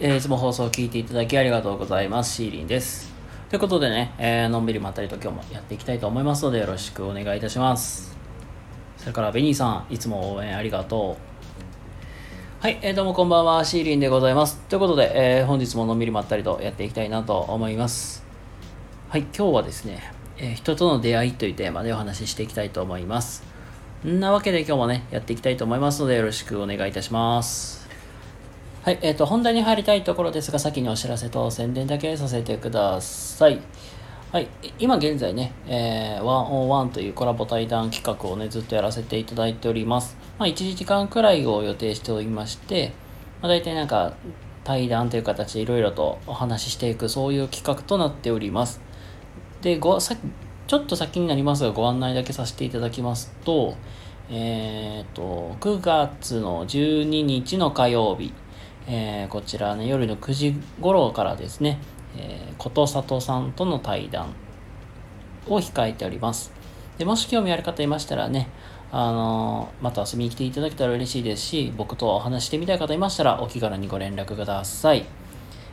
えーいつも放送を聞いていただきありがとうございます。シーリンです。ということでね、えーのんびりまったりと今日もやっていきたいと思いますのでよろしくお願いいたします。それからベニーさん、いつも応援ありがとう。はい、えーどうもこんばんは、シーリンでございます。ということで、えー本日ものんびりまったりとやっていきたいなと思います。はい、今日はですね、え人との出会いというテーマでお話ししていきたいと思います。んなわけで今日もね、やっていきたいと思いますのでよろしくお願いいたします。はい、えっ、と、本題に入りたいところですが、先にお知らせと宣伝だけさせてください。はい、今現在ね、えー、101というコラボ対談企画をね、ずっとやらせていただいております。まあ、1時間くらいを予定しておりまして、まあ、大体なんか、対談という形でいろいろとお話ししていく、そういう企画となっております。で、ご、さちょっと先になりますが、ご案内だけさせていただきますと、えっ、と、9月の12日の火曜日、えーこちらね、夜の9時頃からですね、えー、ことさとさんとの対談を控えております。で、もし興味ある方いましたらね、あのーまた遊びに来ていただけたら嬉しいですし、僕とお話してみたい方いましたら、お気軽にご連絡ください。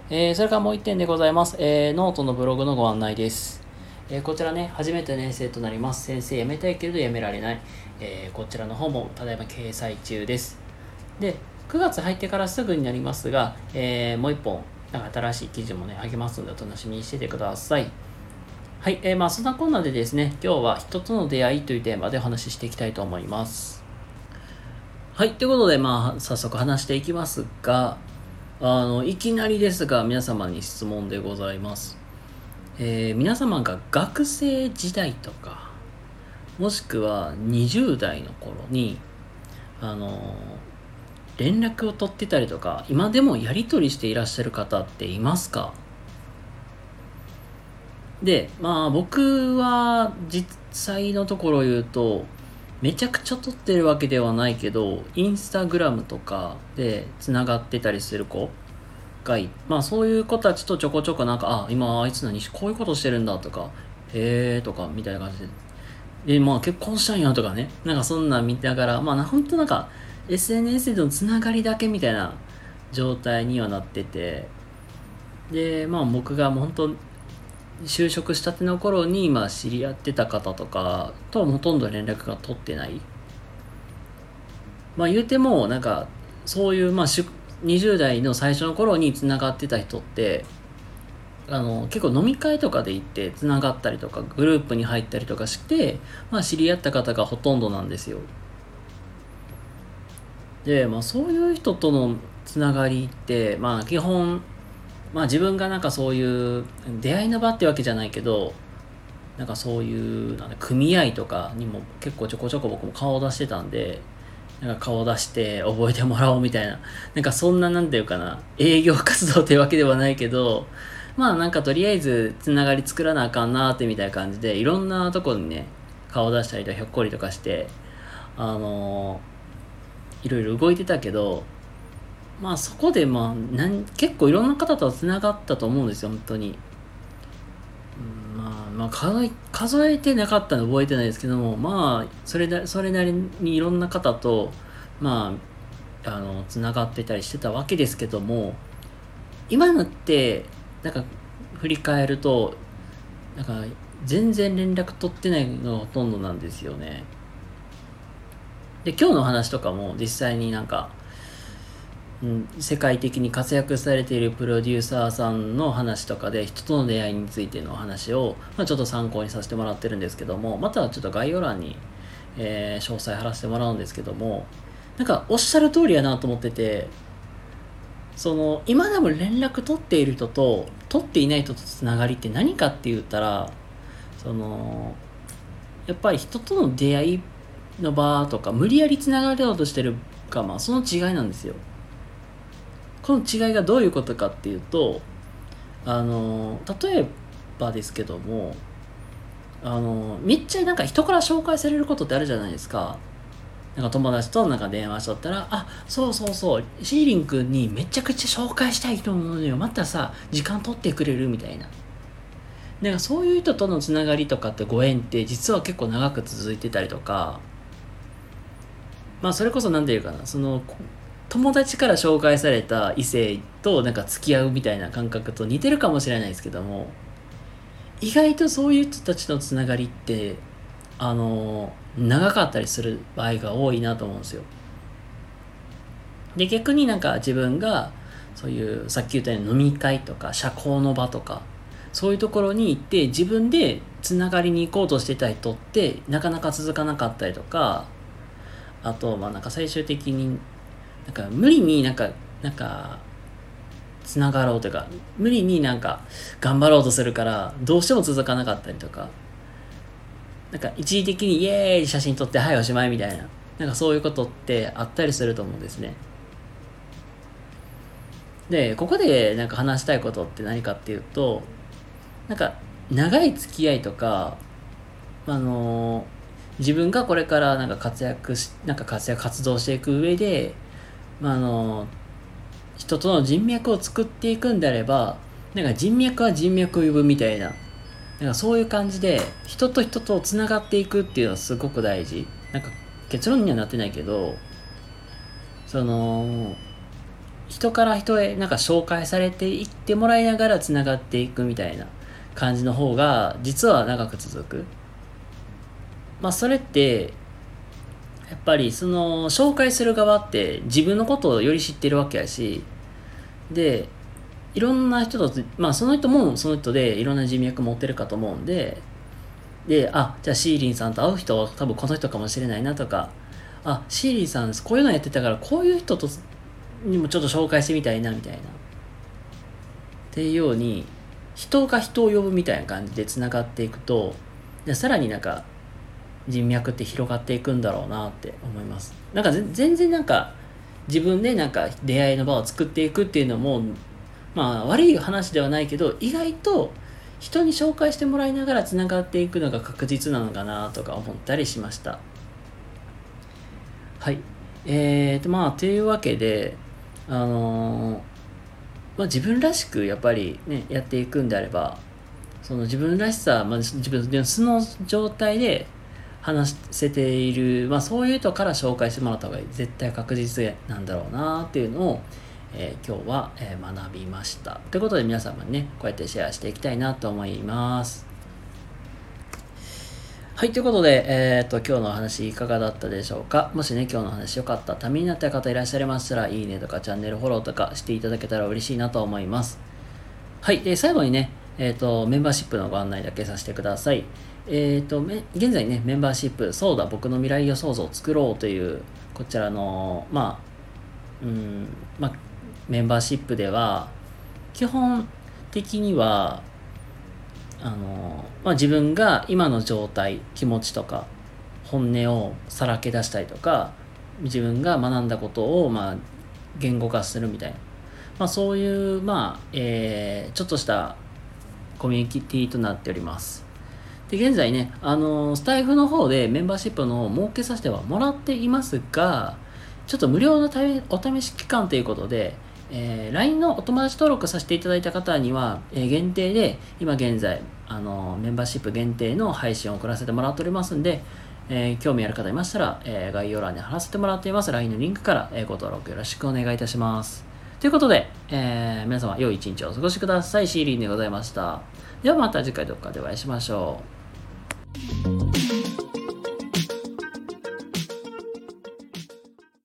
えーそれからもう一点でございます。えーノートのブログのご案内です。えーこちらね、初めて年生となります。先生辞めたいけれど辞められない。えこちらの方もただいま掲載中です。で、9月入ってからすぐになりますが、えーもう一本、新しい記事もね、あげますのでお楽しみにしててください。はい、えーまあそんなこんなでですね、今日は人との出会いというテーマでお話ししていきたいと思います。はい、ということで、まあ早速話していきますが、あの、いきなりですが皆様に質問でございます。えー皆様が学生時代とか、もしくは20代の頃に、あの連絡を取ってたりとか、今でもやり取りしていらっしゃる方っていますか？で、まあ僕は実際のところ言うと、めちゃくちゃ撮ってるわけではないけど、インスタグラムとかで繋がってたりする子がいまあそういう子たちとちょこちょこなんか、あ、今あいつ何こういうことしてるんだとか、へえとかみたいな感じで、で、まあ結婚したんやとかね、なんかそんなん見ながら、まあな本当なんか SNS でのつながりだけみたいな状態にはなってて、で、まあ僕がもう本当就職したての頃にまあ知り合ってた方とかとはほとんど連絡が取ってない。まあ言うてもなんかそういうまあ20代の最初の頃につながってた人ってあの結構飲み会とかで行ってつながったりとかグループに入ったりとかして、まあ、知り合った方がほとんどなんですよ。で、まあ、そういう人とのつながりって、まあ、基本、まあ、自分がなんかそういう出会いの場ってわけじゃないけどなんかそういうなんだ組合とかにも結構ちょこちょこ僕も顔を出してたんでなんか顔を出して覚えてもらおうみたいななんかそんななんていうかな営業活動ってわけではないけどまあなんかとりあえずつながり作らなあかんなってみたいな感じでいろんなとこにね顔出したりとひょっこりとかしてあのーいろいろ動いてたけどまあそこでまあなん結構いろんな方とつながったと思うんですよ本当に。うんまあ、まあ数え数えてなかったの覚えてないですけどもまあそれなそれなりにいろんな方とまああのつながってたりしてたわけですけども今のってなんか振り返るとなんか全然連絡取ってないのがほとんどなんですよねで今日の話とかも実際になんか、うん、世界的に活躍されているプロデューサーさんの話とかで人との出会いについての話を、まあ、ちょっと参考にさせてもらってるんですけどもまたはちょっと概要欄に、えー詳細貼らせてもらうんですけどもなんかおっしゃる通りやなと思っててその今でも連絡取っている人と取っていない人とつながりって何かって言ったらそのやっぱり人との出会いの場とか無理やりつながろうとしてるかまあその違いなんですよこの違いがどういうことかっていうとあの例えばですけどもあのめっちゃなんか人から紹介されることってあるじゃないですかなんか友達となんか電話しとったら、あ、そうそうそう、シーリン君にめちゃくちゃ紹介したい人なのよ。またさ、時間取ってくれるみたいな。なんかそういう人とのつながりとかってご縁って実は結構長く続いてたりとか、まあそれこそ何て言うかな、その、友達から紹介された異性となんか付き合うみたいな感覚と似てるかもしれないですけども意外とそういう人たちのつながりってあの長かったりする場合が多いなと思うんですよ。で逆になんか自分がそういうさっき言ったように飲み会とか社交の場とかそういうところに行って自分でつながりに行こうとしてた人ってなかなか続かなかったりとかあとまあなんか最終的になんか無理になんかなんかつながろうというか無理になんか頑張ろうとするからどうしても続かなかったりとかなんか一時的にイエーイ写真撮ってはいおしまいみたいななんかそういうことってあったりすると思うんですね。でここでなんか話したいことって何かっていうとなんか長い付き合いとかあの自分がこれからなんか活躍しなんか活躍活動していく上で、まあ、あの人との人脈を作っていくんであればなんか人脈は人脈を呼ぶみたいななんかそういう感じで人と人とつながっていくっていうのはすごく大事。なんか結論にはなってないけどその人から人へなんか紹介されていってもらいながらつながっていくみたいな感じの方が実は長く続く。まあそれってやっぱりその紹介する側って自分のことをより知ってるわけやしでいろんな人とまあその人もその人でいろんな人脈持ってるかと思うんでであじゃあシーリンさんと会う人は多分この人かもしれないなとかあシーリンさんこういうのやってたからこういう人とにもちょっと紹介してみたいなみたいな。っていうように人が人を呼ぶみたいな感じでつながっていくとでさらになんか人脈って広がっていくんだろうなって思います。なんか全然なんか自分でなんか出会いの場を作っていくっていうのもまあ悪い話ではないけど意外と人に紹介してもらいながらつながっていくのが確実なのかなとか思ったりしました。はい。えーとまあというわけであのー、まあ、自分らしくやっぱりねやっていくんであればその自分らしさ、まあ、自分の素の状態で話せている、まあ、そういう人から紹介してもらった方が絶対確実なんだろうなっていうのを、えー、今日は、え、学びました。ということで皆様にね、こうやってシェアしていきたいなと思います。はい、ということで、えっ、ー、と、今日のお話いかがだったでしょうか？もしね、今日の話良かった、ためになった方いらっしゃいましたら、いいねとかチャンネルフォローとかしていただけたら嬉しいなと思います。はい、で、最後にね、えっ、ー、と、メンバーシップのご案内だけさせてください。えっ、ー、と、現在ね、メンバーシップ、そうだ、僕の未来予想図を作ろうという、こちらの、まあ、うん、まあ、メンバーシップでは、基本的には、あの、まあ、自分が今の状態、気持ちとか、本音をさらけ出したりとか、自分が学んだことを、まあ、言語化するみたいな。まあ、そういう、まあ、えー、ちょっとしたコミュニティとなっております。で、現在ね、あの、スタイフの方でメンバーシップの設けさせてはもらっていますが、ちょっと無料のお試し期間ということで、えー、LINE のお友達登録させていただいた方には、えー、限定で、今現在、あの、メンバーシップ限定の配信を送らせてもらっておりますんで、えー、興味ある方いましたら、え、概要欄に貼らせてもらっています LINE のリンクから、えー、ご登録よろしくお願いいたします。ということで、えー、皆様良い一日をお過ごしください。シーリンでございました。ではまた次回どっかでお会いしましょう。